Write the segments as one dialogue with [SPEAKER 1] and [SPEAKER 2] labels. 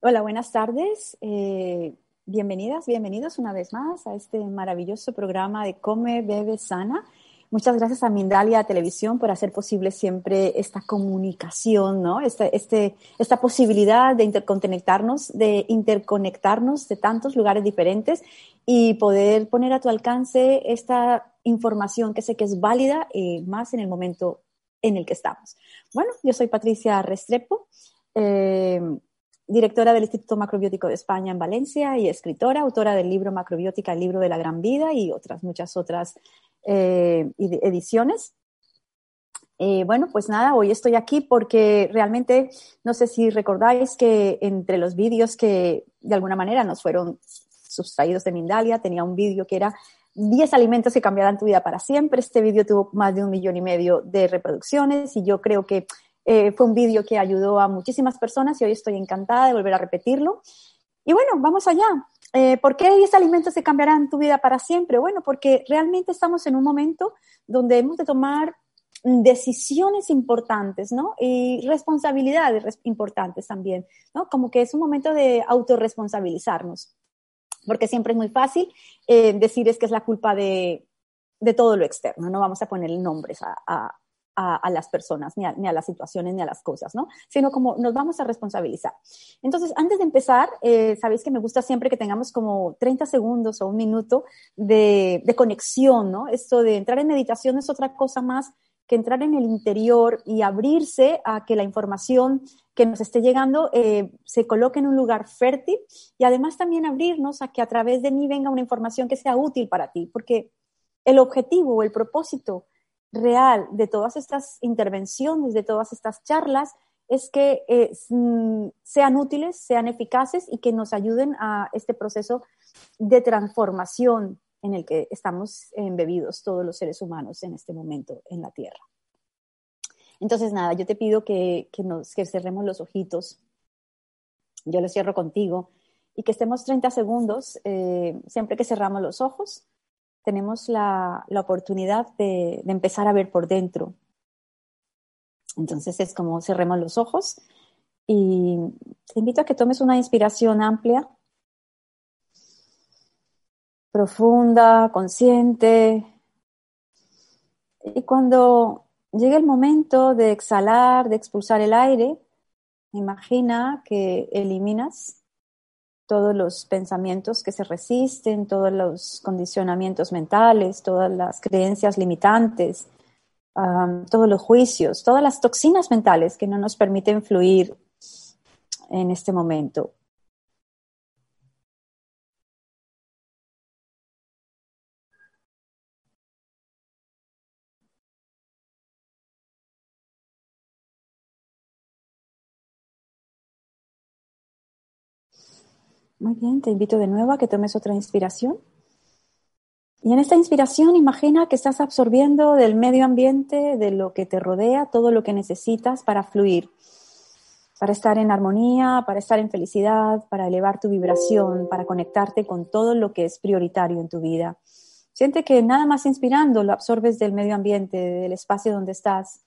[SPEAKER 1] Hola, buenas tardes. Eh, bienvenidas, bienvenidos una vez más a este maravilloso programa de Come, Bebe, Sana. Muchas gracias a Mindalia Televisión por hacer posible siempre esta comunicación, ¿no? Este, este, esta posibilidad de interconectarnos, de interconectarnos de tantos lugares diferentes y poder poner a tu alcance esta información que sé que es válida y más en el momento en el que estamos. Bueno, yo soy Patricia Restrepo. Eh, directora del Instituto Macrobiótico de España en Valencia y escritora, autora del libro Macrobiótica, el libro de la gran vida y otras muchas otras eh, ediciones. Eh, bueno, pues nada, hoy estoy aquí porque realmente no sé si recordáis que entre los vídeos que de alguna manera nos fueron sustraídos de Mindalia, tenía un vídeo que era 10 alimentos que cambiarán tu vida para siempre. Este vídeo tuvo más de un millón y medio de reproducciones y yo creo que eh, fue un vídeo que ayudó a muchísimas personas y hoy estoy encantada de volver a repetirlo. Y bueno, vamos allá. Eh, ¿Por qué 10 alimentos se cambiarán tu vida para siempre? Bueno, porque realmente estamos en un momento donde hemos de tomar decisiones importantes, ¿no? Y responsabilidades importantes también, ¿no? Como que es un momento de autorresponsabilizarnos, porque siempre es muy fácil eh, decir es que es la culpa de, de, todo lo externo, no vamos a poner nombres a, a, las personas, ni a, ni a, las situaciones, ni a las cosas, ¿no? Sino como nos vamos a responsabilizar. Entonces, antes de empezar, eh, sabéis que me gusta siempre que tengamos como 30 segundos o un minuto de, de conexión, ¿no? Esto de entrar en meditación es otra cosa más que entrar en el interior y abrirse a que la información que nos esté llegando eh, se coloque en un lugar fértil y además también abrirnos a que a través de mí venga una información que sea útil para ti, porque el objetivo o el propósito real de todas estas intervenciones, de todas estas charlas, es que eh, mm, sean útiles, sean eficaces y que nos ayuden a este proceso de transformación en el que estamos embebidos todos los seres humanos en este momento en la Tierra. Entonces, nada, yo te pido que, nos, cerremos los ojitos. Yo lo cierro contigo y que estemos 30 segundos eh, siempre que cerramos los ojos tenemos la, oportunidad de, empezar a ver por dentro. Entonces es como cerremos los ojos y te invito a que tomes una inspiración amplia, profunda, consciente. Y cuando llegue el momento de exhalar, de expulsar el aire, imagina que eliminas todos los pensamientos que se resisten, todos los condicionamientos mentales, todas las creencias limitantes, todos los juicios, todas las toxinas mentales que no nos permiten fluir en este momento. Muy bien, te invito de nuevo a que tomes otra inspiración. Y en esta inspiración imagina que estás absorbiendo del medio ambiente, de lo que te rodea, todo lo que necesitas para fluir, para estar en armonía, para estar en felicidad, para elevar tu vibración, para conectarte con todo lo que es prioritario en tu vida. Siente que nada más inspirando lo absorbes del medio ambiente, del espacio donde estás.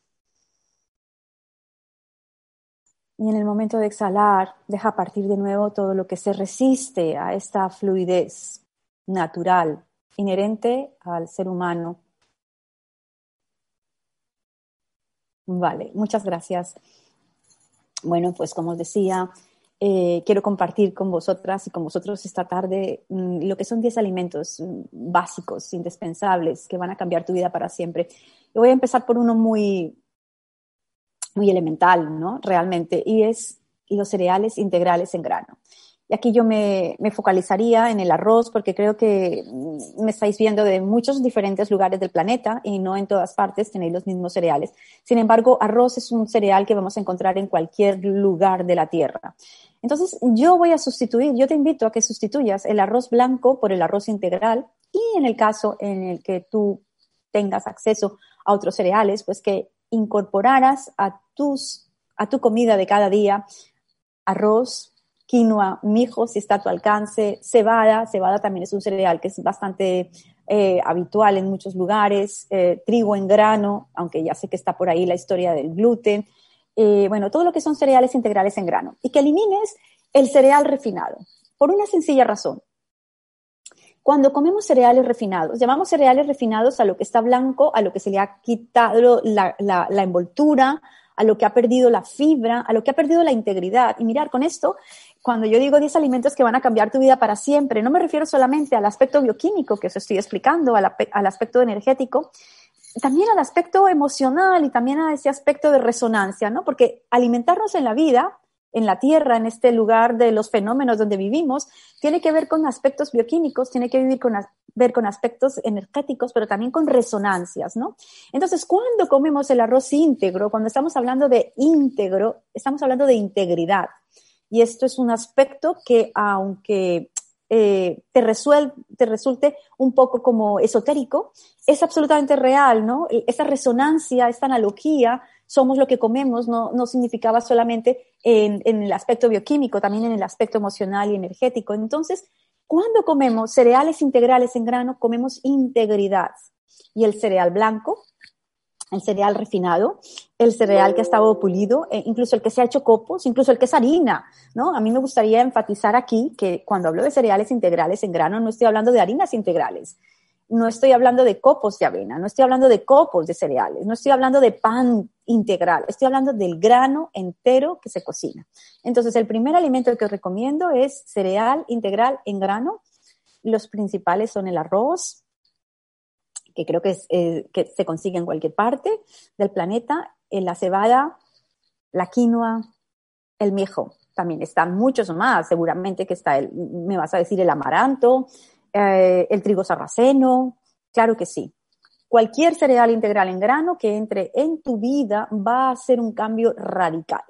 [SPEAKER 1] Y en el momento de exhalar, deja partir de nuevo todo lo que se resiste a esta fluidez natural, inherente al ser humano. Vale, muchas gracias. Bueno, pues como os decía, eh, quiero compartir con vosotras y con vosotros esta tarde mm, lo que son 10 alimentos mm, básicos, indispensables, que van a cambiar tu vida para siempre. Y voy a empezar por uno muy, muy elemental, ¿no? Realmente, y es los cereales integrales en grano. Y aquí yo me, me, focalizaría en el arroz porque creo que mm, me estáis viendo de muchos diferentes lugares del planeta y no en todas partes tenéis los mismos cereales. Sin embargo, arroz es un cereal que vamos a encontrar en cualquier lugar de la Tierra. Entonces, yo voy a sustituir, yo te invito a que sustituyas el arroz blanco por el arroz integral y en el caso en el que tú tengas acceso a otros cereales, pues que incorporaras a tus a tu comida de cada día arroz, quinoa, mijo, si está a tu alcance, cebada, cebada también es un cereal que es bastante eh, habitual en muchos lugares, eh, trigo en grano, aunque ya sé que está por ahí la historia del gluten, eh, bueno, todo lo que son cereales integrales en grano, y que elimines el cereal refinado, por una sencilla razón. Cuando comemos cereales refinados, llamamos cereales refinados a lo que está blanco, a lo que se le ha quitado la, la envoltura, a lo que ha perdido la fibra, a lo que ha perdido la integridad. Y mirar, con esto cuando yo digo 10 alimentos que van a cambiar tu vida para siempre, no me refiero solamente al aspecto bioquímico que os estoy explicando, al, aspecto energético, también al aspecto emocional y también a ese aspecto de resonancia, ¿no? Porque alimentarnos en la vida, en la tierra, en este lugar de los fenómenos donde vivimos, tiene que ver con aspectos bioquímicos, tiene que vivir con, ver con aspectos energéticos, pero también con resonancias, ¿no? Entonces, cuando comemos el arroz íntegro, cuando estamos hablando de íntegro, estamos hablando de integridad. Y esto es un aspecto que, aunque eh, te, te resulte un poco como esotérico, es absolutamente real, ¿no? Esa resonancia, esta analogía, somos lo que comemos, no, no significaba solamente en, en, el aspecto bioquímico, también en el aspecto emocional y energético. Entonces, cuando comemos cereales integrales en grano, comemos integridad. Y el cereal blanco el cereal refinado, el cereal que ha estado pulido, e incluso el que se ha hecho copos, incluso el que es harina, ¿no? A mí me gustaría enfatizar aquí que cuando hablo de cereales integrales en grano, no estoy hablando de harinas integrales, no estoy hablando de copos de avena, no estoy hablando de copos de cereales, no estoy hablando de pan integral, estoy hablando del grano entero que se cocina. Entonces, el primer alimento que os recomiendo es cereal integral en grano. Los principales son el arroz, que creo que, eh, se consigue en cualquier parte del planeta, en la cebada, la quinoa, el mijo. También están muchos más, seguramente que está, el, me vas a decir, el amaranto, eh, el trigo sarraceno, claro que sí. Cualquier cereal integral en grano que entre en tu vida va a hacer un cambio radical.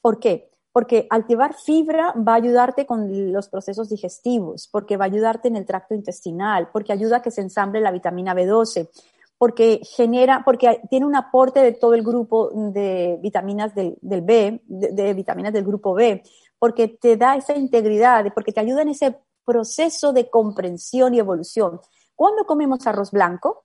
[SPEAKER 1] ¿Por qué? porque al llevar fibra va a ayudarte con los procesos digestivos, porque va a ayudarte en el tracto intestinal, porque ayuda a que se ensamble la vitamina B12, porque genera, porque tiene un aporte de todo el grupo de vitaminas del, B, de, vitaminas del grupo B, porque te da esa integridad, porque te ayuda en ese proceso de comprensión y evolución. Cuando comemos arroz blanco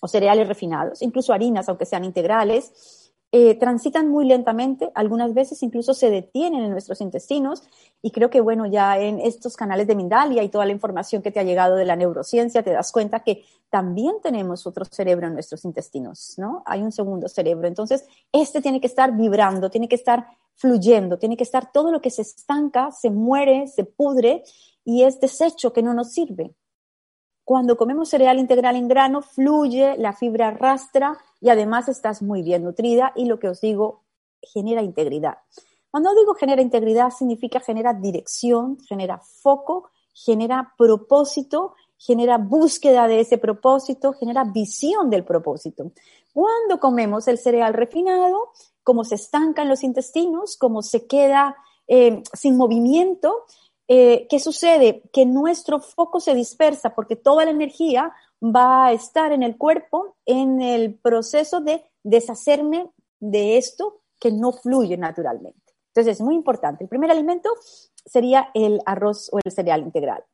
[SPEAKER 1] o cereales refinados, incluso harinas, aunque sean integrales, eh, transitan muy lentamente, algunas veces incluso se detienen en nuestros intestinos y creo que bueno, ya en estos canales de Mindalia y toda la información que te ha llegado de la neurociencia, te das cuenta que también tenemos otro cerebro en nuestros intestinos, ¿no? Hay un segundo cerebro. Entonces, este tiene que estar vibrando, tiene que estar fluyendo, tiene que estar todo lo que se estanca, se muere, se pudre y es desecho que no nos sirve. Cuando comemos cereal integral en grano, fluye, la fibra arrastra y además estás muy bien nutrida y lo que os digo, genera integridad. Cuando digo genera integridad, significa genera dirección, genera foco, genera propósito, genera búsqueda de ese propósito, genera visión del propósito. Cuando comemos el cereal refinado, como se estanca en los intestinos, como se queda eh, sin movimiento, eh, ¿qué sucede? Que nuestro foco se dispersa porque toda la energía va a estar en el cuerpo en el proceso de deshacerme de esto que no fluye naturalmente. Entonces es muy importante. El primer alimento sería el arroz o el cereal integral.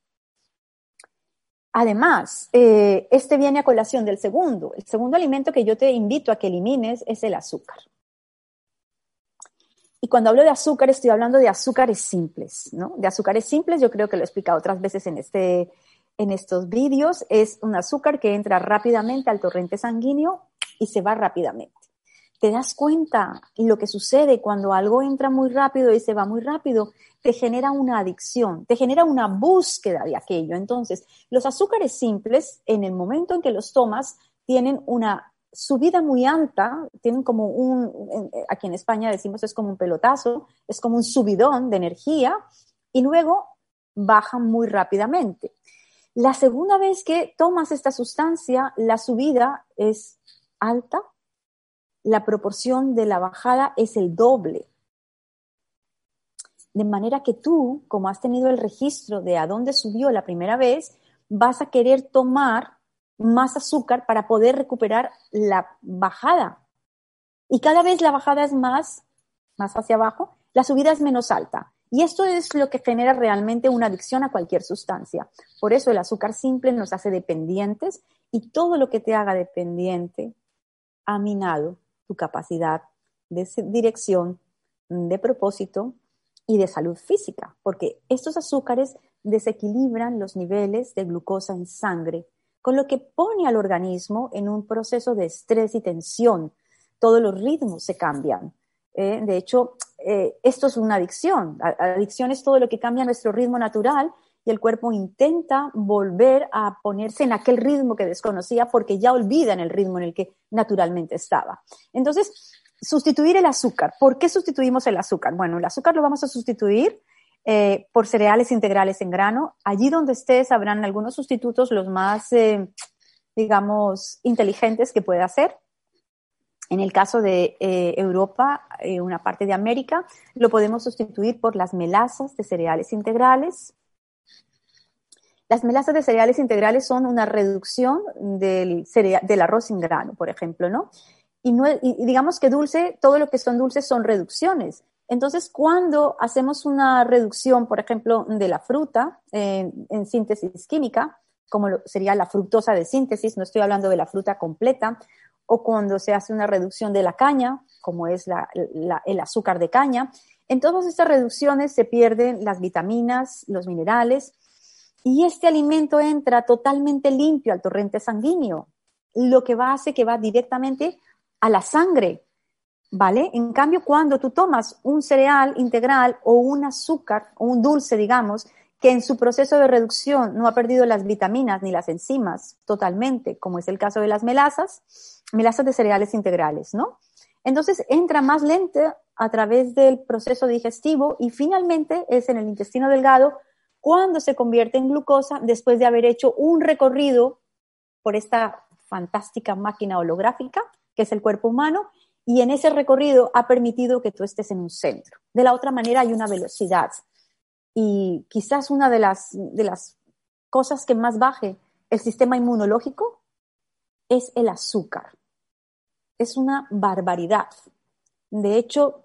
[SPEAKER 1] Además, eh, este viene a colación del segundo. El segundo alimento que yo te invito a que elimines es el azúcar. Y cuando hablo de azúcar, estoy hablando de azúcares simples, ¿no? De azúcares simples, yo creo que lo he explicado otras veces en, este, en estos vídeos, es un azúcar que entra rápidamente al torrente sanguíneo y se va rápidamente. te das cuenta lo que sucede cuando algo entra muy rápido y se va muy rápido, te genera una adicción, te genera una búsqueda de aquello. Entonces, los azúcares simples, en el momento en que los tomas, tienen una subida muy alta, tienen como un, aquí en España decimos es como un pelotazo, es como un subidón de energía y luego bajan muy rápidamente. La segunda vez que tomas esta sustancia, la subida es alta, la proporción de la bajada es el doble. De manera que tú, como has tenido el registro de a dónde subió la primera vez, vas a querer tomar más azúcar para poder recuperar la bajada. Y cada vez la bajada es más, más hacia abajo, la subida es menos alta. Y esto es lo que genera realmente una adicción a cualquier sustancia. Por eso el azúcar simple nos hace dependientes y todo lo que te haga dependiente ha minado tu capacidad de dirección, de propósito y de salud física, porque estos azúcares desequilibran los niveles de glucosa en sangre, con lo que pone al organismo en un proceso de estrés y tensión. Todos los ritmos se cambian. ¿eh? de hecho, eh, esto es una adicción. Adicción es todo lo que cambia nuestro ritmo natural y el cuerpo intenta volver a ponerse en aquel ritmo que desconocía porque ya olvidan el ritmo en el que naturalmente estaba. Entonces, sustituir el azúcar. ¿Por qué sustituimos el azúcar? Bueno, el azúcar lo vamos a sustituir eh, por cereales integrales en grano. Allí donde estés habrán algunos sustitutos, los más, digamos, inteligentes que puede hacer. En el caso de eh, Europa, eh, una parte de América, lo podemos sustituir por las melasas de cereales integrales. Las melasas de cereales integrales son una reducción del, del arroz sin grano, por ejemplo, ¿no? Y, digamos que dulce, todo lo que son dulces son reducciones. Entonces, cuando hacemos una reducción, por ejemplo, de la fruta en síntesis química, como sería la fructosa de síntesis, no estoy hablando de la fruta completa, o cuando se hace una reducción de la caña, como es el azúcar de caña. En todas estas reducciones se pierden las vitaminas, los minerales, y este alimento entra totalmente limpio al torrente sanguíneo, lo que va a hacer que va directamente a la sangre, ¿vale? En cambio, cuando tú tomas un cereal integral o un azúcar o un dulce, digamos, que en su proceso de reducción no ha perdido las vitaminas ni las enzimas totalmente, como es el caso de las melasas, melasas de cereales integrales, ¿no? Entonces entra más lento a través del proceso digestivo y finalmente es en el intestino delgado cuando se convierte en glucosa después de haber hecho un recorrido por esta fantástica máquina holográfica que es el cuerpo humano y en ese recorrido ha permitido que tú estés en un centro. De la otra manera hay una velocidad y quizás una de las, de las cosas que más baje el sistema inmunológico es el azúcar es una barbaridad. De hecho,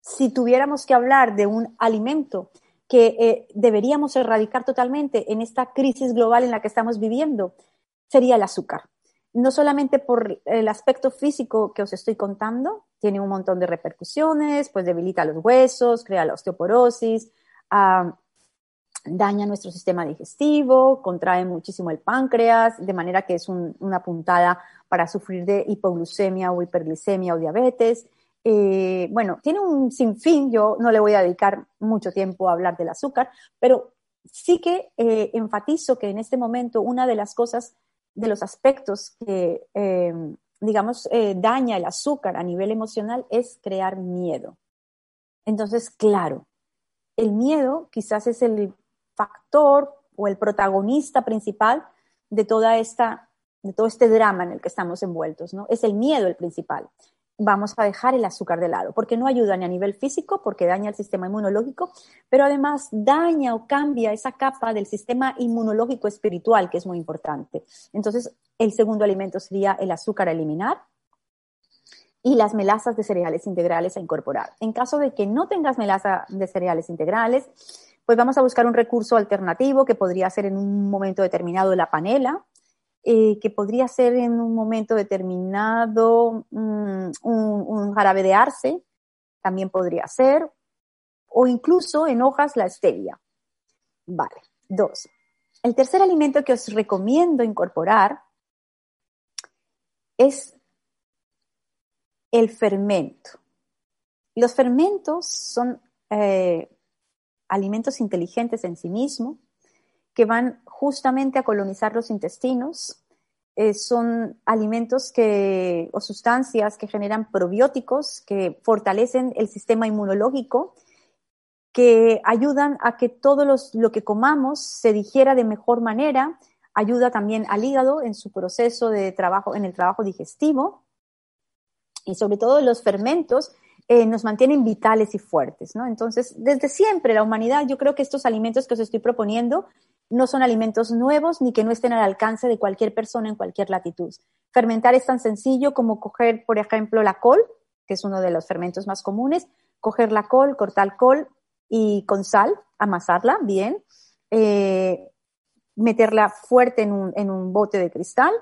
[SPEAKER 1] si tuviéramos que hablar de un alimento que eh, deberíamos erradicar totalmente en esta crisis global en la que estamos viviendo, sería el azúcar. No solamente por el aspecto físico que os estoy contando, tiene un montón de repercusiones, pues debilita los huesos, crea la osteoporosis, ah, daña nuestro sistema digestivo, contrae muchísimo el páncreas, de manera que es una puntada para sufrir de hipoglucemia o hiperglicemia o diabetes. Eh, bueno, tiene un sinfín, yo no le voy a dedicar mucho tiempo a hablar del azúcar, pero sí que eh, enfatizo que en este momento una de las cosas, de los aspectos que, eh, digamos, daña el azúcar a nivel emocional es crear miedo. Entonces, claro, el miedo quizás es el factor o el protagonista principal de toda esta de todo este drama en el que estamos envueltos, ¿no? Es el miedo el principal. Vamos a dejar el azúcar de lado, porque no ayuda ni a nivel físico, porque daña el sistema inmunológico, pero además daña o cambia esa capa del sistema inmunológico espiritual, que es muy importante. Entonces, el segundo alimento sería el azúcar a eliminar y las melasas de cereales integrales a incorporar. En caso de que no tengas melaza de cereales integrales, pues vamos a buscar un recurso alternativo que podría ser en un momento determinado la panela, eh, que podría ser en un momento determinado mm, un, jarabe de arce, también podría ser, o incluso en hojas la stevia. Vale, dos. El tercer alimento que os recomiendo incorporar es el fermento. Los fermentos son eh, alimentos inteligentes en sí mismos que van justamente a colonizar los intestinos. Eh, son alimentos que, o sustancias que generan probióticos, que fortalecen el sistema inmunológico, que ayudan a que todo lo que comamos se digiera de mejor manera, ayuda también al hígado en su proceso de trabajo, en el trabajo digestivo, y sobre todo los fermentos eh, nos mantienen vitales y fuertes, ¿no? Entonces, desde siempre la humanidad, yo creo que estos alimentos que os estoy proponiendo no son alimentos nuevos ni que no estén al alcance de cualquier persona en cualquier latitud. Fermentar es tan sencillo como coger, por ejemplo, la col, que es uno de los fermentos más comunes, coger la col, cortar col y con sal, amasarla bien, eh, meterla fuerte en un, en un bote de cristal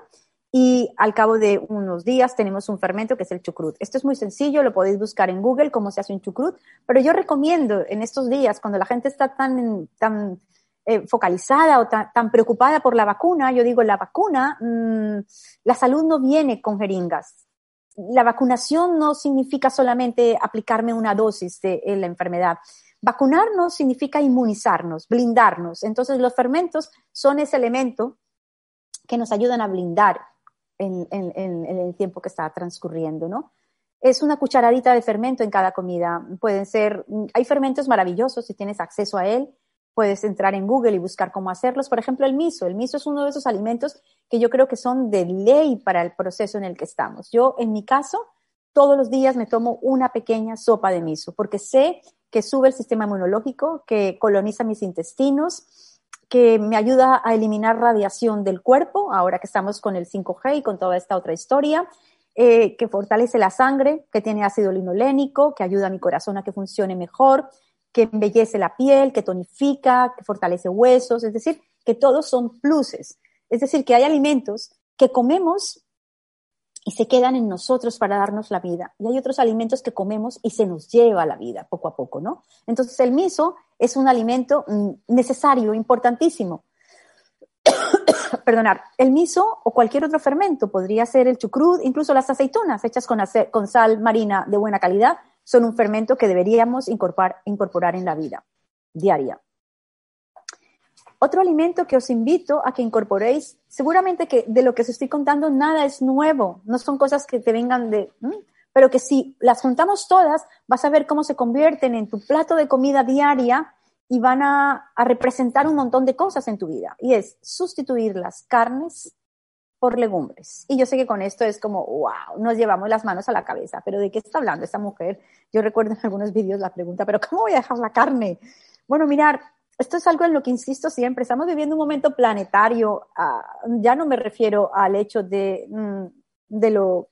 [SPEAKER 1] y al cabo de unos días tenemos un fermento que es el chucrut. Esto es muy sencillo, lo podéis buscar en Google cómo se hace un chucrut, pero yo recomiendo en estos días, cuando la gente está tan, tan eh, focalizada o tan, preocupada por la vacuna, yo digo, la vacuna, mm, la salud no viene con jeringas. La vacunación no significa solamente aplicarme una dosis de la enfermedad. Vacunarnos significa inmunizarnos, blindarnos. Entonces los fermentos son ese elemento que nos ayudan a blindar en, el tiempo que está transcurriendo, ¿no? Es una cucharadita de fermento en cada comida. Pueden ser, hay fermentos maravillosos si tienes acceso a él. Puedes entrar en Google y buscar cómo hacerlos. Por ejemplo, el miso. El miso es uno de esos alimentos que yo creo que son de ley para el proceso en el que estamos. Yo, en mi caso, todos los días me tomo una pequeña sopa de miso porque sé que sube el sistema inmunológico, que coloniza mis intestinos, que me ayuda a eliminar radiación del cuerpo, ahora que estamos con el 5G y con toda esta otra historia, eh, que fortalece la sangre, que tiene ácido linolénico, que ayuda a mi corazón a que funcione mejor, que embellece la piel, que tonifica, que fortalece huesos, es decir, que todos son pluses. Es decir, que hay alimentos que comemos y se quedan en nosotros para darnos la vida. Y hay otros alimentos que comemos y se nos lleva la vida poco a poco, ¿no? Entonces el miso es un alimento mm, necesario, importantísimo. Perdonar, el miso o cualquier otro fermento, podría ser el chucrut, incluso las aceitunas hechas con, con sal marina de buena calidad, son un fermento que deberíamos incorporar, en la vida diaria. Otro alimento que os invito a que incorporéis, seguramente que de lo que os estoy contando nada es nuevo, no son cosas que te vengan de, pero que si las juntamos todas, vas a ver cómo se convierten en tu plato de comida diaria y van a representar un montón de cosas en tu vida. Y es sustituir las carnes por legumbres. Y yo sé que con esto es como, wow, nos llevamos las manos a la cabeza, pero ¿de qué está hablando esta mujer? Yo recuerdo en algunos vídeos la pregunta, pero ¿cómo voy a dejar la carne? Bueno, mirar, esto es algo en lo que insisto siempre, estamos viviendo un momento planetario, ah, ya no me refiero al hecho de, mm, de, lo,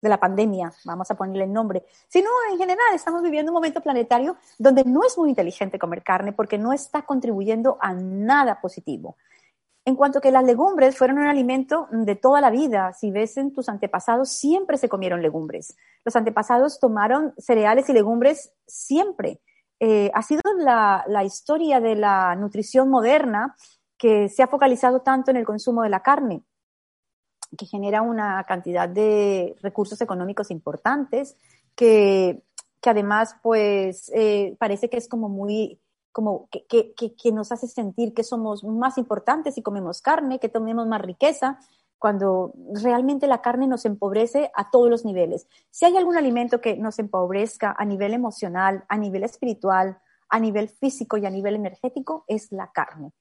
[SPEAKER 1] de la pandemia, vamos a ponerle el nombre, sino en general estamos viviendo un momento planetario donde no es muy inteligente comer carne porque no está contribuyendo a nada positivo. En cuanto que las legumbres fueron un alimento de toda la vida, si ves en tus antepasados, siempre se comieron legumbres. Los antepasados tomaron cereales y legumbres siempre. Eh, ha sido la, historia de la nutrición moderna que se ha focalizado tanto en el consumo de la carne, que genera una cantidad de recursos económicos importantes, que, además, pues, eh, parece que es como muy, como que, que, nos hace sentir que somos más importantes si comemos carne, que tenemos más riqueza, cuando realmente la carne nos empobrece a todos los niveles. Si hay algún alimento que nos empobrezca a nivel emocional, a nivel espiritual, a nivel físico y a nivel energético, es la carne.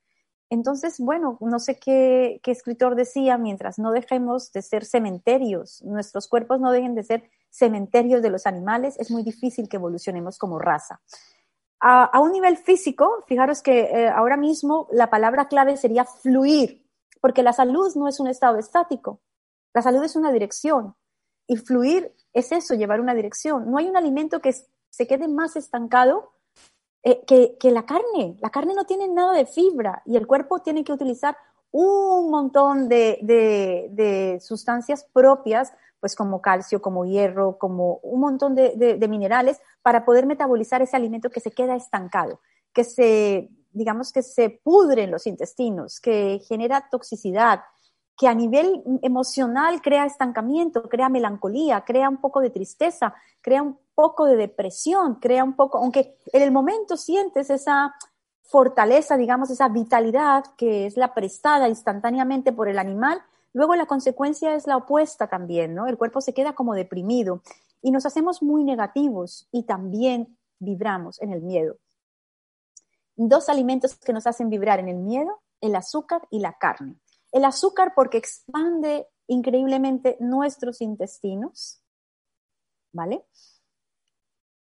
[SPEAKER 1] Entonces, bueno, no sé qué, escritor decía, mientras no dejemos de ser cementerios, nuestros cuerpos no dejen de ser cementerios de los animales, es muy difícil que evolucionemos como raza. A, un nivel físico, fijaros que eh, ahora mismo la palabra clave sería fluir, porque la salud no es un estado estático, la salud es una dirección. Y fluir es eso, llevar una dirección. No hay un alimento que se quede más estancado eh, que, la carne. La carne no tiene nada de fibra y el cuerpo tiene que utilizar un montón de, sustancias propias, pues como calcio, como hierro, como un montón de, minerales para poder metabolizar ese alimento que se queda estancado, que se digamos que se pudre en los intestinos, que genera toxicidad, que a nivel emocional crea estancamiento, crea melancolía, crea un poco de tristeza, crea un poco de depresión, crea un poco, aunque en el momento sientes esa fortaleza, digamos, esa vitalidad que es la prestada instantáneamente por el animal, luego la consecuencia es la opuesta también, ¿no? El cuerpo se queda como deprimido y nos hacemos muy negativos y también vibramos en el miedo. Dos alimentos que nos hacen vibrar en el miedo, el azúcar y la carne. El azúcar porque expande increíblemente nuestros intestinos, ¿vale?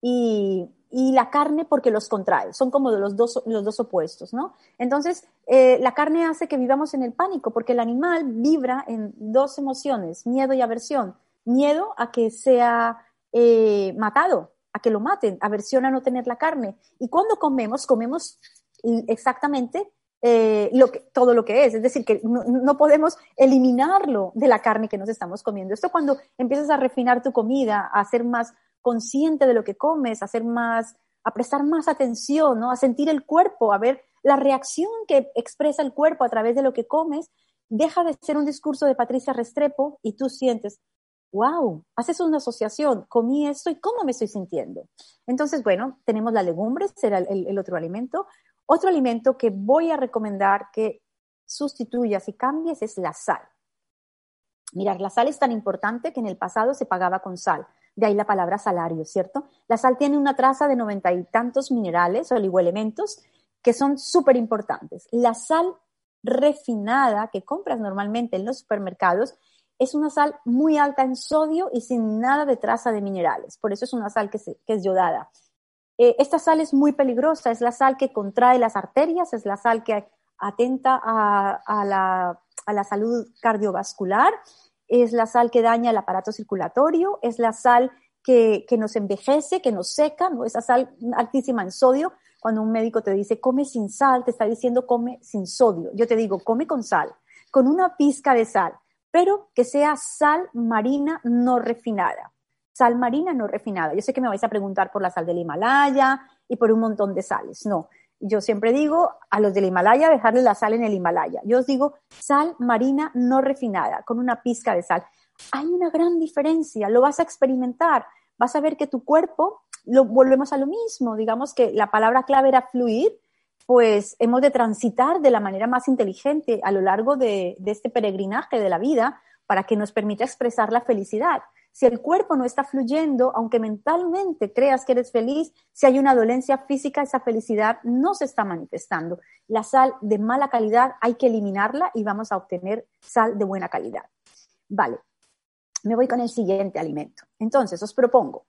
[SPEAKER 1] Y, la carne porque los contrae, son como los dos, los dos opuestos, ¿no? Entonces, eh, la carne hace que vivamos en el pánico porque el animal vibra en dos emociones, miedo y aversión. Miedo a que sea eh, matado, a que lo maten, aversión a no tener la carne. Y cuando comemos, comemos exactamente eh, lo que, todo lo que es. Es decir, que no, podemos eliminarlo de la carne que nos estamos comiendo. Esto cuando empiezas a refinar tu comida, a ser más consciente de lo que comes, a más, a prestar más atención, ¿no? A sentir el cuerpo, a ver la reacción que expresa el cuerpo a través de lo que comes, deja de ser un discurso de Patricia Restrepo y tú sientes, wow, haces una asociación, comí esto y cómo me estoy sintiendo. Entonces, bueno, tenemos las legumbres, será el otro alimento. Otro alimento que voy a recomendar que sustituyas y cambies es la sal. Mirar, la sal es tan importante que en el pasado se pagaba con sal. De ahí la palabra salario, ¿cierto? La sal tiene una traza de noventa y tantos minerales oligoelementos que son súper importantes. La sal refinada que compras normalmente en los supermercados es una sal muy alta en sodio y sin nada de traza de minerales. Por eso es una sal que, que es yodada. Eh, esta sal es muy peligrosa, es la sal que contrae las arterias, es la sal que atenta a, la, salud cardiovascular, es la sal que daña el aparato circulatorio, es la sal que, nos envejece, que nos seca, ¿no? esa sal altísima en sodio. Cuando un médico te dice come sin sal, te está diciendo come sin sodio. Yo te digo come con sal, con una pizca de sal, pero que sea sal marina no refinada sal marina no refinada. Yo sé que me vais a preguntar por la sal del Himalaya y por un montón de sales. No, yo siempre digo a los del Himalaya dejarle la sal en el Himalaya. Yo os digo sal marina no refinada, con una pizca de sal. Hay una gran diferencia, lo vas a experimentar. Vas a ver que tu cuerpo, lo volvemos a lo mismo. Digamos que la palabra clave era fluir, pues hemos de transitar de la manera más inteligente a lo largo de, de este peregrinaje de la vida para que nos permita expresar la felicidad. Si el cuerpo no está fluyendo, aunque mentalmente creas que eres feliz, si hay una dolencia física, esa felicidad no se está manifestando. La sal de mala calidad hay que eliminarla y vamos a obtener sal de buena calidad. Vale, me voy con el siguiente alimento. Entonces, os propongo,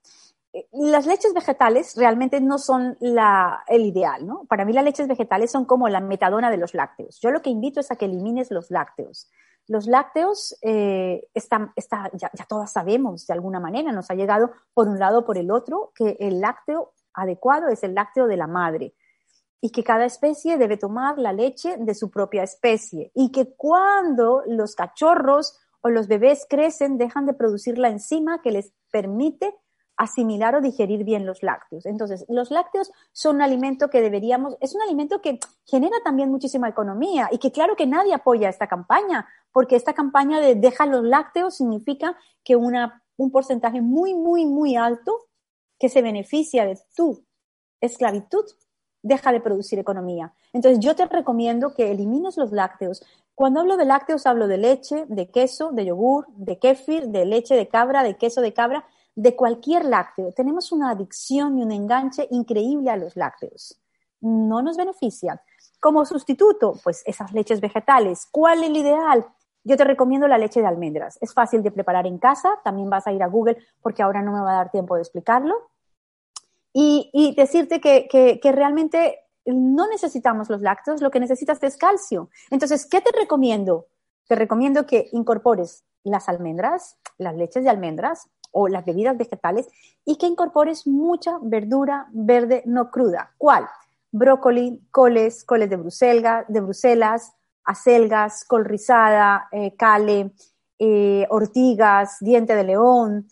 [SPEAKER 1] eh, las leches vegetales realmente no son el ideal, ¿no? Para mí las leches vegetales son como la metadona de los lácteos. Yo lo que invito es a que elimines los lácteos. Los lácteos, eh, están, ya, ya todas sabemos de alguna manera, nos ha llegado por un lado por el otro, que el lácteo adecuado es el lácteo de la madre y que cada especie debe tomar la leche de su propia especie y que cuando los cachorros o los bebés crecen dejan de producir la enzima que les permite asimilar o digerir bien los lácteos. Entonces, los lácteos son un alimento que deberíamos, es un alimento que genera también muchísima economía y que claro que nadie apoya esta campaña, porque esta campaña de deja los lácteos significa que un porcentaje muy, muy, muy alto que se beneficia de tu esclavitud deja de producir economía. Entonces, yo te recomiendo que elimines los lácteos. Cuando hablo de lácteos, hablo de leche, de queso, de yogur, de kéfir, de leche de cabra, de queso de cabra, de cualquier lácteo. Tenemos una adicción y un enganche increíble a los lácteos. No nos beneficia. Como sustituto, pues esas leches vegetales. ¿Cuál es el ideal? Yo te recomiendo la leche de almendras. Es fácil de preparar en casa. También vas a ir a Google porque ahora no me va a dar tiempo de explicarlo. Y, decirte que, realmente no necesitamos los lácteos, lo que necesitas es calcio. Entonces, ¿qué te recomiendo? Te recomiendo que incorpores las almendras, las leches de almendras, o las bebidas vegetales y que incorpores mucha verdura verde no cruda. ¿Cuál? Brócoli, coles, coles de Bruselas, de Bruselas acelgas, col rizada, eh, cale, eh, ortigas, diente de león,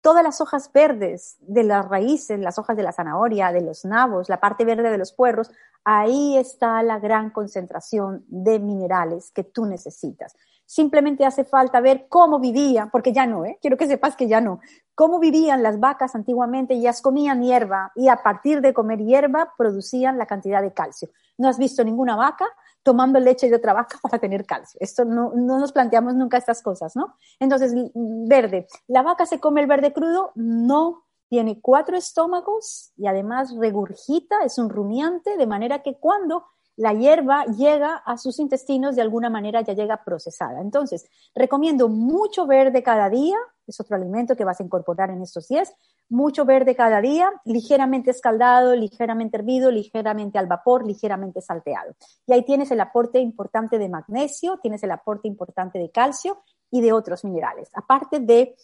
[SPEAKER 1] todas las hojas verdes de las raíces, las hojas de la zanahoria, de los nabos, la parte verde de los puerros, ahí está la gran concentración de minerales que tú necesitas. Simplemente hace falta ver cómo vivían, porque ya no, ¿eh? quiero que sepas que ya no, cómo vivían las vacas antiguamente, ellas comían hierba y a partir de comer hierba producían la cantidad de calcio. No has visto ninguna vaca tomando leche de otra vaca para tener calcio. Esto no, no nos planteamos nunca estas cosas, ¿no? Entonces, verde, ¿la vaca se come el verde crudo? No, tiene cuatro estómagos y además regurgita, es un rumiante, de manera que cuando la hierba llega a sus intestinos de alguna manera ya llega procesada. Entonces, recomiendo mucho verde cada día, es otro alimento que vas a incorporar en estos días, mucho verde cada día, ligeramente escaldado, ligeramente hervido, ligeramente al vapor, ligeramente salteado. Y ahí tienes el aporte importante de magnesio, tienes el aporte importante de calcio y de otros minerales, aparte de,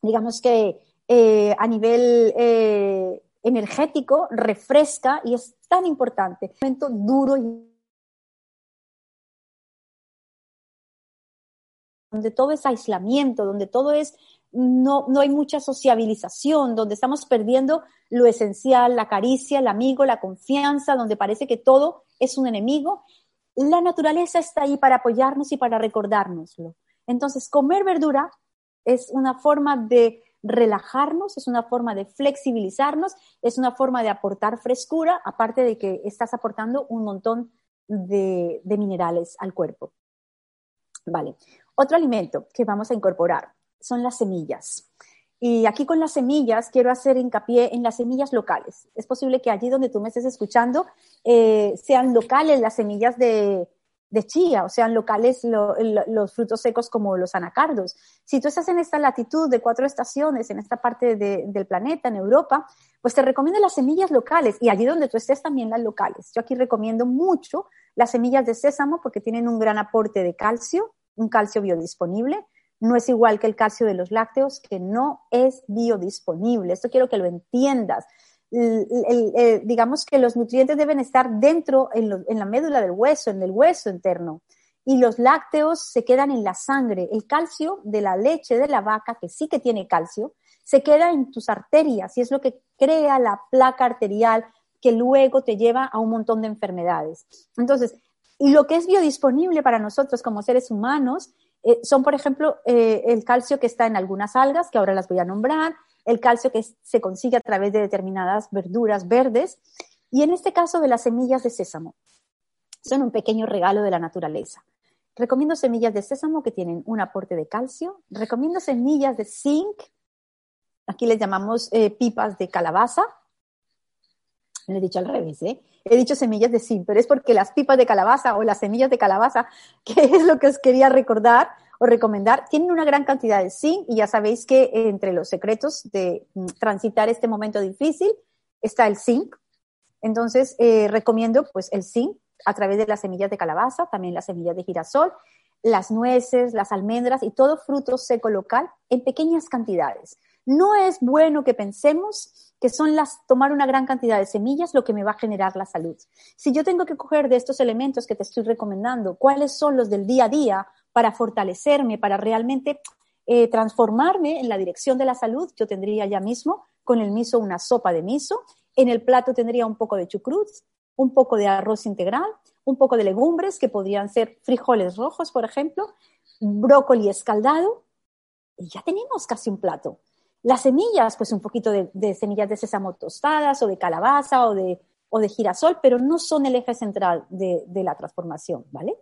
[SPEAKER 1] digamos que eh, a nivel eh, energético, refresca y es tan importante. Un momento duro y donde todo es aislamiento, donde todo es, no, no hay mucha sociabilización, donde estamos perdiendo lo esencial, la caricia, el amigo, la confianza, donde parece que todo es un enemigo. La naturaleza está ahí para apoyarnos y para recordárnoslo. Entonces, comer verdura es una forma de relajarnos, es una forma de flexibilizarnos, es una forma de aportar frescura, aparte de que estás aportando un montón de, minerales al cuerpo. Vale. Otro alimento que vamos a incorporar son las semillas. Y aquí con las semillas quiero hacer hincapié en las semillas locales. Es posible que allí donde tú me estés escuchando eh, sean locales las semillas de, de chía, o sean locales los frutos secos como los anacardos. Si tú estás en esta latitud de cuatro estaciones, en esta parte del planeta, en Europa, pues te recomiendo las semillas locales y allí donde tú estés también las locales. Yo aquí recomiendo mucho las semillas de sésamo porque tienen un gran aporte de calcio, un calcio biodisponible. No es igual que el calcio de los lácteos, que no es biodisponible. Esto quiero que lo entiendas digamos que los nutrientes deben estar dentro, en, la médula del hueso, en el hueso interno. Y los lácteos se quedan en la sangre. El calcio de la leche de la vaca, que sí que tiene calcio, se queda en tus arterias y es lo que crea la placa arterial que luego te lleva a un montón de enfermedades. Entonces, y lo que es biodisponible para nosotros como seres humanos eh, son, por ejemplo, eh, el calcio que está en algunas algas, que ahora las voy a nombrar, el calcio que se consigue a través de determinadas verduras verdes y en este caso de las semillas de sésamo. Son un pequeño regalo de la naturaleza. Recomiendo semillas de sésamo que tienen un aporte de calcio. Recomiendo semillas de zinc. Aquí les llamamos eh, pipas de calabaza. Le he dicho al revés, ¿eh? He dicho semillas de zinc, pero es porque las pipas de calabaza o las semillas de calabaza, que es lo que os quería recordar, o recomendar, tienen una gran cantidad de zinc y ya sabéis que entre los secretos de mm, transitar este momento difícil está el zinc. Entonces, eh, recomiendo pues el zinc a través de las semillas de calabaza, también las semillas de girasol, las nueces, las almendras y todo fruto seco local en pequeñas cantidades. No es bueno que pensemos que son las tomar una gran cantidad de semillas lo que me va a generar la salud. Si yo tengo que coger de estos elementos que te estoy recomendando, cuáles son los del día a día para fortalecerme, para realmente eh, transformarme en la dirección de la salud, yo tendría ya mismo con el miso una sopa de miso, en el plato tendría un poco de chucrut, un poco de arroz integral, un poco de legumbres que podrían ser frijoles rojos, por ejemplo, brócoli escaldado, y ya tenemos casi un plato. Las semillas, pues un poquito de, semillas de sésamo tostadas o de calabaza o de, de girasol, pero no son el eje central de, de la transformación, ¿vale?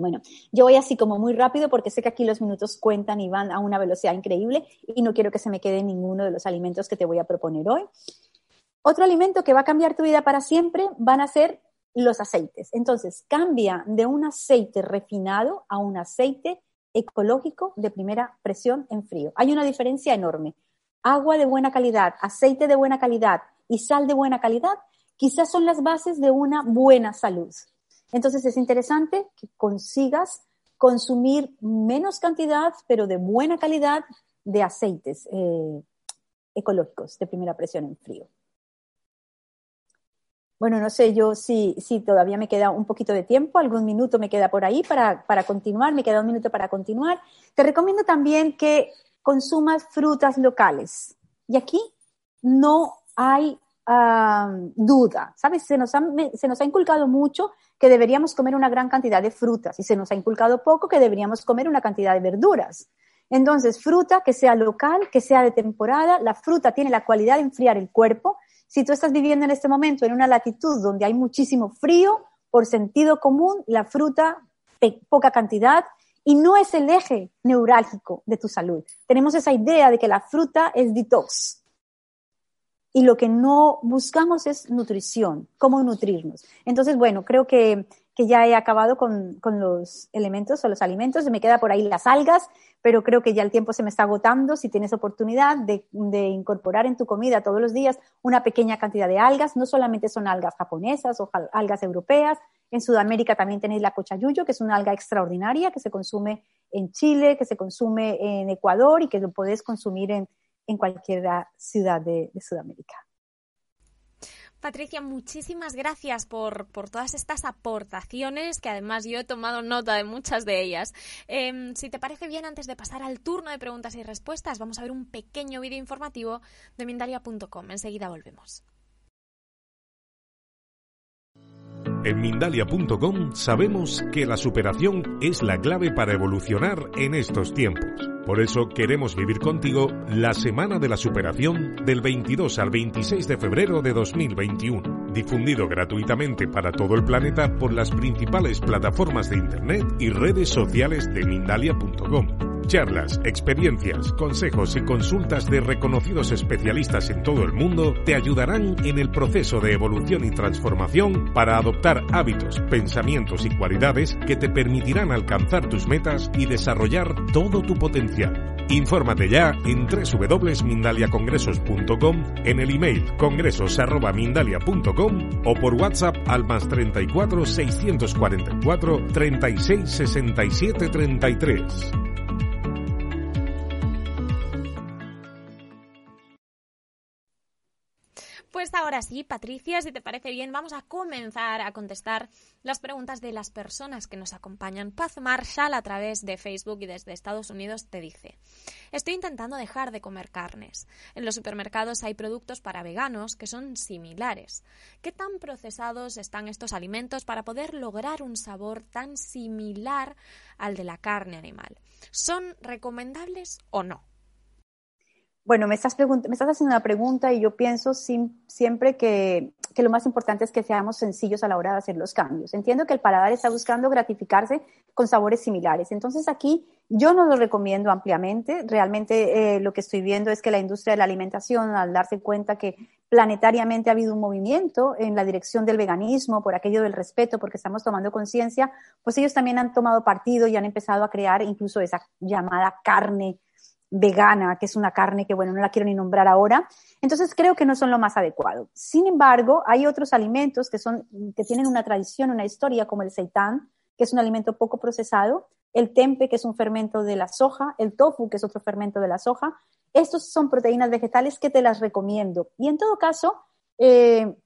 [SPEAKER 1] Bueno, yo voy así como muy rápido porque sé que aquí los minutos cuentan y van a una velocidad increíble y no quiero que se me quede ninguno de los alimentos que te voy a proponer hoy. Otro alimento que va a cambiar tu vida para siempre van a ser los aceites. Entonces, cambia de un aceite refinado a un aceite ecológico de primera presión en frío. Hay una diferencia enorme. Agua de buena calidad, aceite de buena calidad y sal de buena calidad quizás son las bases de una buena salud. Entonces es interesante que consigas consumir menos cantidad, pero de buena calidad, de aceites eh, ecológicos de primera presión en frío. Bueno, no sé yo si, si, todavía me queda un poquito de tiempo, algún minuto me queda por ahí para, para continuar, me queda un minuto para continuar. Te recomiendo también que consumas frutas locales. Y aquí no hay duda, ¿sabes? Se nos, ha, se nos ha inculcado mucho que deberíamos comer una gran cantidad de frutas y se nos ha inculcado poco que deberíamos comer una cantidad de verduras. Entonces, fruta que sea local, que sea de temporada, la fruta tiene la cualidad de enfriar el cuerpo. Si tú estás viviendo en este momento en una latitud donde hay muchísimo frío, por sentido común, la fruta, poca cantidad, y no es el eje neurálgico de tu salud. Tenemos esa idea de que la fruta es detox. Y lo que no buscamos es nutrición, cómo nutrirnos. Entonces, bueno, creo que que ya he acabado con, con, los elementos o los alimentos. Me queda por ahí las algas, pero creo que ya el tiempo se me está agotando. Si tienes oportunidad de, de, incorporar en tu comida todos los días una pequeña cantidad de algas, no solamente son algas japonesas o algas europeas. En Sudamérica también tenéis la cochayuyo, que es una alga extraordinaria que se consume en Chile, que se consume en Ecuador y que lo podés consumir en, en cualquier ciudad de, de Sudamérica.
[SPEAKER 2] Patricia, muchísimas gracias por, todas estas aportaciones, que además yo he tomado nota de muchas de ellas. Em, si te parece bien, antes de pasar al turno de preguntas y respuestas, vamos a ver un pequeño vídeo informativo de Mindalia.com. Enseguida volvemos.
[SPEAKER 3] En Mindalia.com sabemos que la superación es la clave para evolucionar en estos tiempos. Por eso queremos vivir contigo la Semana de la Superación del 22 al 26 de febrero de 2021, difundido gratuitamente para todo el planeta por las principales plataformas de Internet y redes sociales de Mindalia.com. Charlas, experiencias, consejos y consultas de reconocidos especialistas en todo el mundo te ayudarán en el proceso de evolución y transformación para adoptar hábitos, pensamientos y cualidades que te permitirán alcanzar tus metas y desarrollar todo tu potencial. Infórmate ya en www.mindaliacongresos.com, en el email congresos.mindalia.com o por WhatsApp al más 34 644 36 67 33.
[SPEAKER 2] Pues ahora sí, Patricia, si te parece bien, vamos a comenzar a contestar las preguntas de las personas que nos acompañan. Paz Marshall a través de Facebook y desde Estados Unidos te dice, estoy intentando dejar de comer carnes. En los supermercados hay productos para veganos que son similares. ¿Qué tan procesados están estos alimentos para poder lograr un sabor tan similar al de la carne animal? ¿Son recomendables o no?
[SPEAKER 1] Bueno, me estás, me estás haciendo una pregunta y yo pienso siempre que, lo más importante es que seamos sencillos a la hora de hacer los cambios. Entiendo que el paladar está buscando gratificarse con sabores similares. Entonces aquí yo no lo recomiendo ampliamente. Realmente eh, lo que estoy viendo es que la industria de la alimentación, al darse cuenta que planetariamente ha habido un movimiento en la dirección del veganismo, por aquello del respeto, porque estamos tomando conciencia, pues ellos también han tomado partido y han empezado a crear incluso esa llamada carne vegana, que es una carne que, bueno, no la quiero ni nombrar ahora. Entonces creo que no son lo más adecuado. Sin embargo, hay otros alimentos que, son, que tienen una tradición, una historia, como el seitán, que es un alimento poco procesado, el tempe, que es un fermento de la soja, el tofu, que es otro fermento de la soja. Estos son proteínas vegetales que te las recomiendo. Y en todo caso, eh,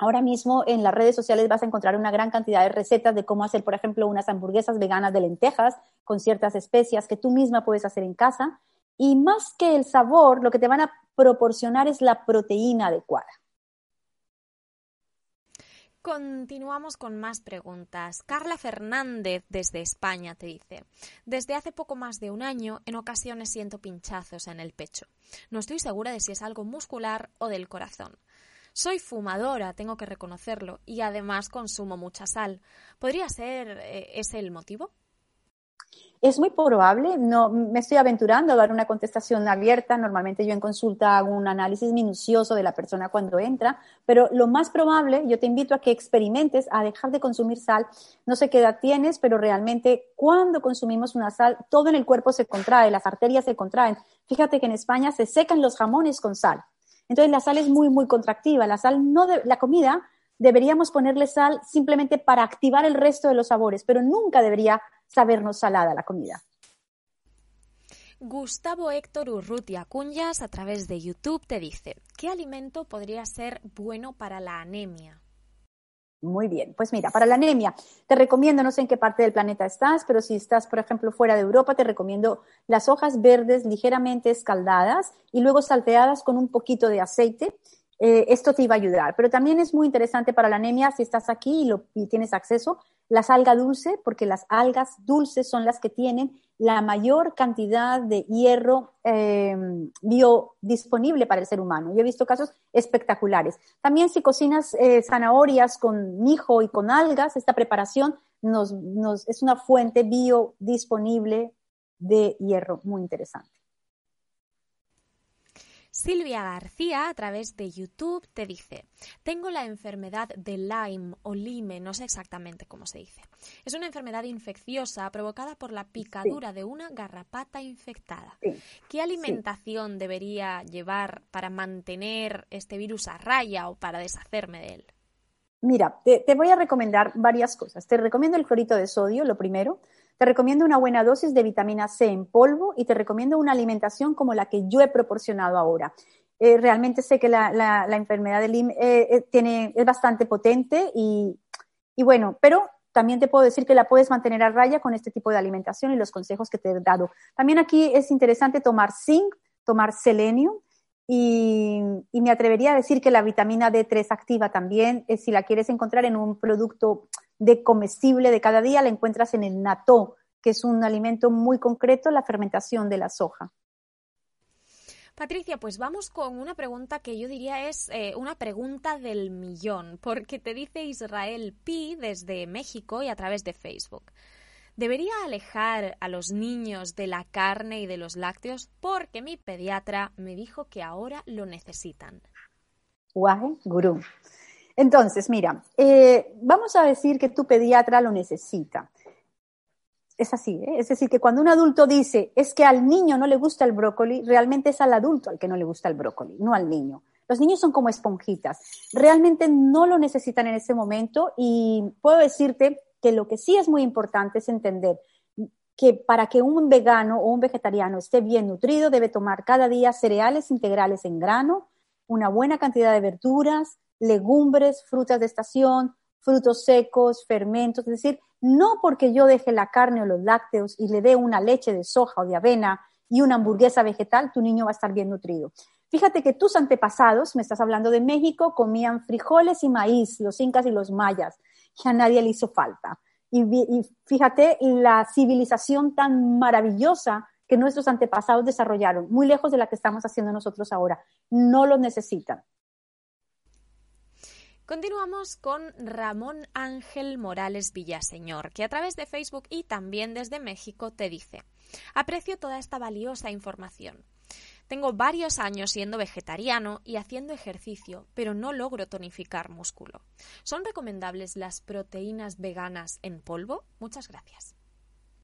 [SPEAKER 1] Ahora mismo en las redes sociales vas a encontrar una gran cantidad de recetas de cómo hacer, por ejemplo, unas hamburguesas veganas de lentejas con ciertas especias que tú misma puedes hacer en casa. Y más que el sabor, lo que te van a proporcionar es la proteína adecuada.
[SPEAKER 2] Continuamos con más preguntas. Carla Fernández desde España te dice, desde hace poco más de un año en ocasiones siento pinchazos en el pecho. No estoy segura de si es algo muscular o del corazón. Soy fumadora, tengo que reconocerlo, y además consumo mucha sal. ¿Podría ser eh, ese el motivo?
[SPEAKER 1] Es muy probable, no me estoy aventurando a dar una contestación abierta. Normalmente yo en consulta hago un análisis minucioso de la persona cuando entra, pero lo más probable, yo te invito a que experimentes a dejar de consumir sal. No sé qué edad tienes, pero realmente cuando consumimos una sal, todo en el cuerpo se contrae, las arterias se contraen. Fíjate que en España se secan los jamones con sal. Entonces la sal es muy, muy contractiva. La sal no de, la comida deberíamos ponerle sal simplemente para activar el resto de los sabores, pero nunca debería sabernos salada la comida.
[SPEAKER 2] Gustavo Héctor Urrutia Cunyas a través de YouTube te dice, ¿qué alimento podría ser bueno para la anemia?
[SPEAKER 1] Muy bien, pues mira, para la anemia, te recomiendo, no sé en qué parte del planeta estás, pero si estás, por ejemplo, fuera de Europa, te recomiendo las hojas verdes ligeramente escaldadas y luego salteadas con un poquito de aceite. Eh, esto te iba a ayudar. Pero también es muy interesante para la anemia si estás aquí y, tienes acceso, las algas dulces, porque las algas dulces son las que tienen la mayor cantidad de hierro eh, biodisponible para el ser humano. Yo he visto casos espectaculares. También si cocinas eh, zanahorias con mijo y con algas, esta preparación nos, nos, es una fuente biodisponible de hierro muy interesante.
[SPEAKER 2] Silvia García, a través de YouTube, te dice, tengo la enfermedad de Lyme o Lyme, no sé exactamente cómo se dice. Es una enfermedad infecciosa provocada por la picadura de una garrapata infectada. ¿Qué alimentación debería llevar para mantener este virus a raya o para deshacerme de él?
[SPEAKER 1] Mira, te, te voy a recomendar varias cosas. Te recomiendo el clorito de sodio, lo primero. Te recomiendo una buena dosis de vitamina C en polvo y te recomiendo una alimentación como la que yo he proporcionado ahora. Eh, realmente sé que la, enfermedad de Lyme eh, eh, tiene, es bastante potente y, y bueno, pero también te puedo decir que la puedes mantener a raya con este tipo de alimentación y los consejos que te he dado. También aquí es interesante tomar zinc, tomar selenio y, y me atrevería a decir que la vitamina D3 activa también, si la quieres encontrar en un producto de comestible de cada día la encuentras en el nató, que es un alimento muy concreto, la fermentación de la soja.
[SPEAKER 2] Patricia, pues vamos con una pregunta que yo diría es eh, una pregunta del millón, porque te dice Israel Pi desde México y a través de Facebook. ¿Debería alejar a los niños de la carne y de los lácteos porque mi pediatra me dijo que ahora lo necesitan?
[SPEAKER 1] Guaje, gurú. Entonces, mira, eh, vamos a decir que tu pediatra lo necesita. Es así, ¿eh? es decir, que cuando un adulto dice es que al niño no le gusta el brócoli, realmente es al adulto al que no le gusta el brócoli, no al niño. Los niños son como esponjitas, realmente no lo necesitan en ese momento y puedo decirte que lo que sí es muy importante es entender que para que un vegano o un vegetariano esté bien nutrido debe tomar cada día cereales integrales en grano, una buena cantidad de verduras, legumbres, frutas de estación, frutos secos, fermentos, es decir, no porque yo deje la carne o los lácteos y le dé una leche de soja o de avena y una hamburguesa vegetal, tu niño va a estar bien nutrido. Fíjate que tus antepasados, me estás hablando de México, comían frijoles y maíz, los incas y los mayas, que a nadie le hizo falta. Y, y fíjate la civilización tan maravillosa que nuestros antepasados desarrollaron, muy lejos de la que estamos haciendo nosotros ahora. No lo necesitan.
[SPEAKER 2] Continuamos con Ramón Ángel Morales Villaseñor, que a través de Facebook y también desde México te dice, aprecio toda esta valiosa información. Tengo varios años siendo vegetariano y haciendo ejercicio, pero no logro tonificar músculo. ¿Son recomendables las proteínas veganas en polvo? Muchas gracias.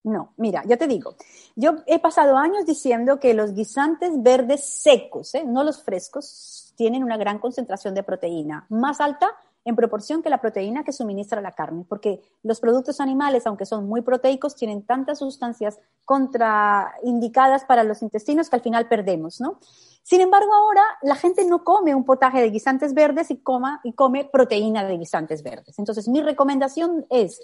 [SPEAKER 1] No, mira, ya te digo, yo he pasado años diciendo que los guisantes verdes secos, ¿eh? no los frescos, tienen una gran concentración de proteína, más alta en proporción que la proteína que suministra la carne, porque los productos animales, aunque son muy proteicos, tienen tantas sustancias contraindicadas para los intestinos que al final perdemos, ¿no? Sin embargo, ahora la gente no come un potaje de guisantes verdes y, coma, y come proteína de guisantes verdes. Entonces, mi recomendación es,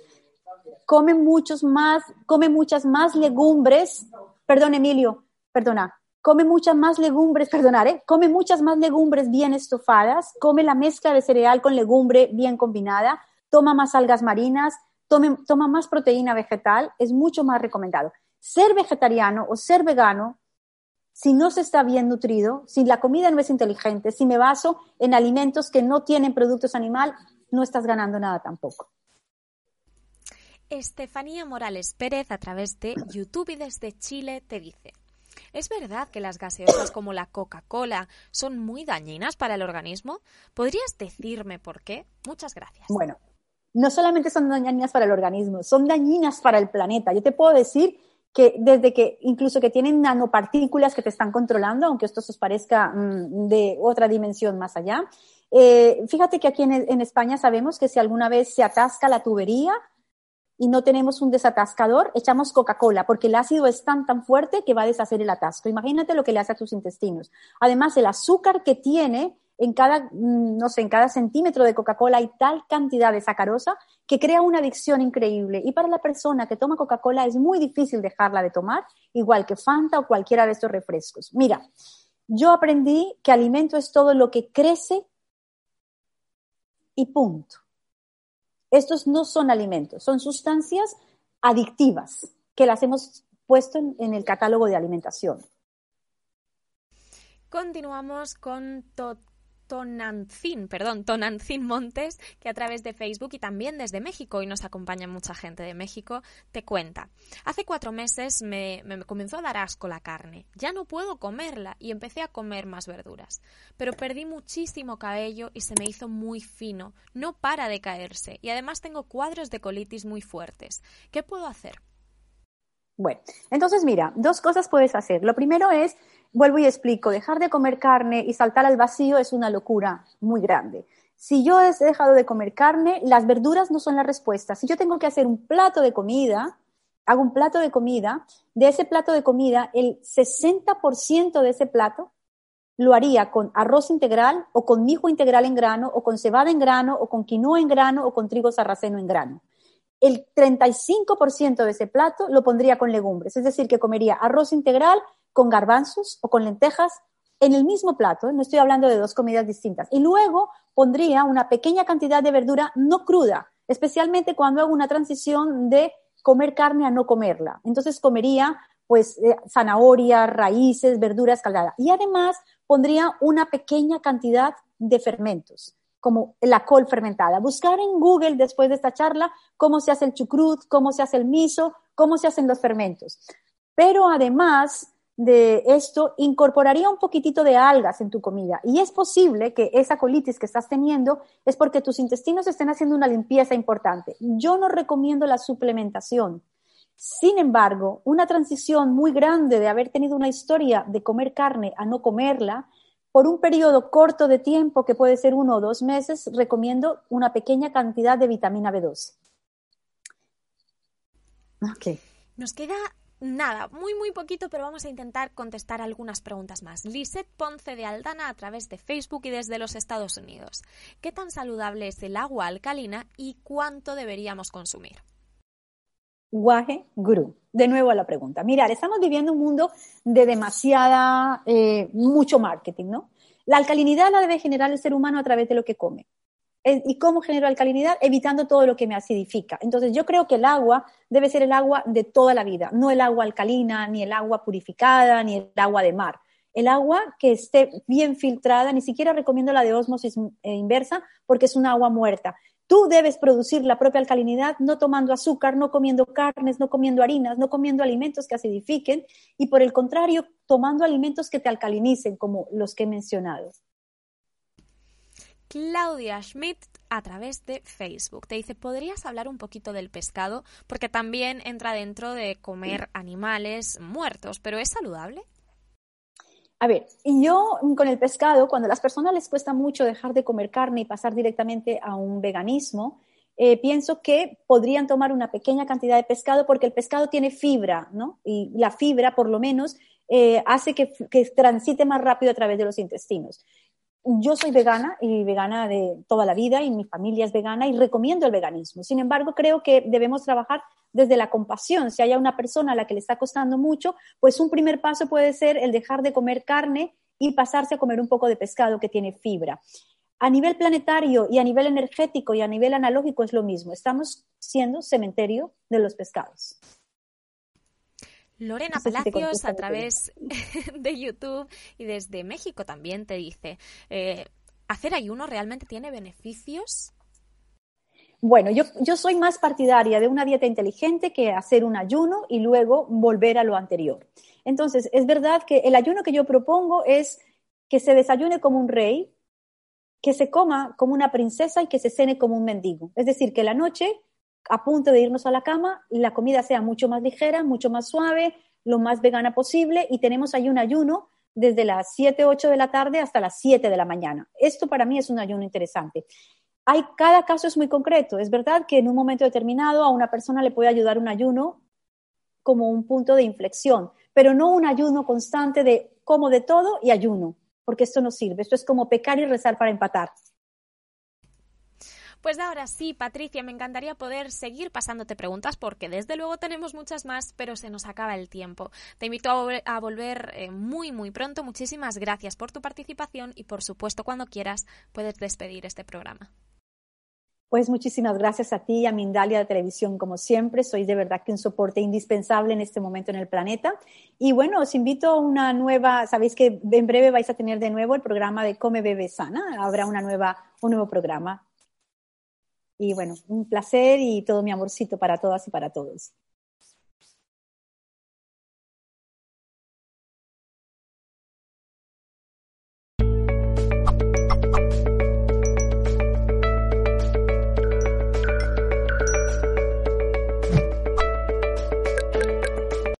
[SPEAKER 1] come muchos más, come muchas más legumbres, perdón Emilio, perdona, come muchas más legumbres, perdonar, ¿eh? come muchas más legumbres bien estofadas, come la mezcla de cereal con legumbre bien combinada, toma más algas marinas, toma más proteína vegetal, es mucho más recomendado. Ser vegetariano o ser vegano, si no se está bien nutrido, si la comida no es inteligente, si me baso en alimentos que no tienen productos animal, no estás ganando nada tampoco.
[SPEAKER 2] Estefanía Morales Pérez a través de YouTube y desde Chile te dice, ¿Es verdad que las gaseosas como la Coca-Cola son muy dañinas para el organismo? ¿Podrías decirme por qué? Muchas gracias.
[SPEAKER 1] Bueno, no solamente son dañinas para el organismo, son dañinas para el planeta. Yo te puedo decir que desde que incluso que tienen nanopartículas que te están controlando, aunque esto os parezca mm, de otra dimensión más allá. Eh, fíjate que aquí en España sabemos que si alguna vez se atasca la tubería, y no tenemos un desatascador, echamos Coca-Cola, porque el ácido es tan, tan fuerte que va a deshacer el atasco. Imagínate lo que le hace a tus intestinos. Además, el azúcar que tiene en cada, mm, no sé, en cada centímetro de Coca-Cola hay tal cantidad de sacarosa que crea una adicción increíble. Y para la persona que toma Coca-Cola es muy difícil dejarla de tomar, igual que Fanta o cualquiera de estos refrescos. Mira, yo aprendí que alimento es todo lo que crece y punto. Estos no son alimentos, son sustancias adictivas que las hemos puesto en, el catálogo de alimentación.
[SPEAKER 2] Continuamos con Tonancin, perdón, Tonancin Montes, que a través de Facebook y también desde México, y nos acompaña mucha gente de México, te cuenta. Hace cuatro meses me, me, comenzó a dar asco la carne. Ya no puedo comerla y empecé a comer más verduras. Pero perdí muchísimo cabello y se me hizo muy fino. No para de caerse. Y además tengo cuadros de colitis muy fuertes. ¿Qué puedo hacer?
[SPEAKER 1] Bueno, entonces mira, dos cosas puedes hacer. Lo primero es vuelvo y explico, dejar de comer carne y saltar al vacío es una locura muy grande. Si yo he dejado de comer carne, las verduras no son la respuesta. Si yo tengo que hacer un plato de comida, hago un plato de comida, de ese plato de comida, el 60% de ese plato lo haría con arroz integral o con mijo integral en grano o con cebada en grano o con quinoa en grano o con trigo sarraceno en grano. El 35% de ese plato lo pondría con legumbres, es decir, que comería arroz integral, con garbanzos o con lentejas en el mismo plato, no estoy hablando de dos comidas distintas. Y luego pondría una pequeña cantidad de verdura no cruda, especialmente cuando hago una transición de comer carne a no comerla. Entonces comería pues eh, zanahoria, raíces, verdura escaldada. Y además pondría una pequeña cantidad de fermentos, como la col fermentada. Buscar en Google después de esta charla cómo se hace el chucrut, cómo se hace el miso, cómo se hacen los fermentos. Pero además de esto incorporaría un poquitito de algas en tu comida. Y es posible que esa colitis que estás teniendo es porque tus intestinos estén haciendo una limpieza importante. Yo no recomiendo la suplementación. Sin embargo, una transición muy grande de haber tenido una historia de comer carne a no comerla, por un periodo corto de tiempo, que puede ser uno o dos meses, recomiendo una pequeña cantidad de vitamina B12.
[SPEAKER 2] Ok. Nos queda nada, muy muy poquito, pero vamos a intentar contestar algunas preguntas más. Lisette Ponce de Aldana a través de Facebook y desde los Estados Unidos. ¿Qué tan saludable es el agua alcalina y cuánto deberíamos consumir?
[SPEAKER 1] Guaje Guru. De nuevo a la pregunta. Mirad, estamos viviendo un mundo de demasiada, eh, mucho marketing, ¿no? La alcalinidad la debe generar el ser humano a través de lo que come. ¿Y cómo genero alcalinidad? Evitando todo lo que me acidifica. Entonces, yo creo que el agua debe ser el agua de toda la vida, no el agua alcalina, ni el agua purificada, ni el agua de mar. El agua que esté bien filtrada, ni siquiera recomiendo la de osmosis eh, inversa, porque es un agua muerta. Tú debes producir la propia alcalinidad no tomando azúcar, no comiendo carnes, no comiendo harinas, no comiendo alimentos que acidifiquen y por el contrario, tomando alimentos que te alcalinicen, como los que he mencionado.
[SPEAKER 2] Claudia Schmidt a través de Facebook. Te dice, ¿podrías hablar un poquito del pescado? Porque también entra dentro de comer animales muertos, pero ¿es saludable?
[SPEAKER 1] A ver, yo con el pescado, cuando a las personas les cuesta mucho dejar de comer carne y pasar directamente a un veganismo, eh, pienso que podrían tomar una pequeña cantidad de pescado porque el pescado tiene fibra, ¿no? Y la fibra, por lo menos, eh, hace que, que, transite más rápido a través de los intestinos yo soy vegana y vegana de toda la vida y mi familia es vegana y recomiendo el veganismo. Sin embargo, creo que debemos trabajar desde la compasión. Si hay una persona a la que le está costando mucho, pues un primer paso puede ser el dejar de comer carne y pasarse a comer un poco de pescado que tiene fibra. A nivel planetario y a nivel energético y a nivel analógico es lo mismo. Estamos siendo cementerio de los pescados.
[SPEAKER 2] Lorena Palacios a través de YouTube y desde México también te dice, eh, ¿hacer ayuno realmente tiene beneficios?
[SPEAKER 1] Bueno, yo, yo soy más partidaria de una dieta inteligente que hacer un ayuno y luego volver a lo anterior. Entonces, es verdad que el ayuno que yo propongo es que se desayune como un rey, que se coma como una princesa y que se cene como un mendigo. Es decir, que la noche a punto de irnos a la cama, la comida sea mucho más ligera, mucho más suave, lo más vegana posible y tenemos ahí un ayuno desde las 7, 8 de la tarde hasta las 7 de la mañana. Esto para mí es un ayuno interesante. Hay, cada caso es muy concreto. Es verdad que en un momento determinado a una persona le puede ayudar un ayuno como un punto de inflexión, pero no un ayuno constante de como de todo y ayuno, porque esto no sirve. Esto es como pecar y rezar para empatar.
[SPEAKER 2] Pues ahora sí, Patricia, me encantaría poder seguir pasándote preguntas porque desde luego tenemos muchas más, pero se nos acaba el tiempo. Te invito a, vol a volver eh, muy, muy pronto. Muchísimas gracias por tu participación y, por supuesto, cuando quieras puedes despedir este programa.
[SPEAKER 1] Pues muchísimas gracias a ti y a Mindalia de Televisión, como siempre. Sois de verdad que un soporte indispensable en este momento en el planeta. Y bueno, os invito a una nueva, sabéis que en breve vais a tener de nuevo el programa de Come Bebe Sana. Habrá una nueva, un nuevo programa. Y bueno, un placer y todo mi amorcito para todas y para todos.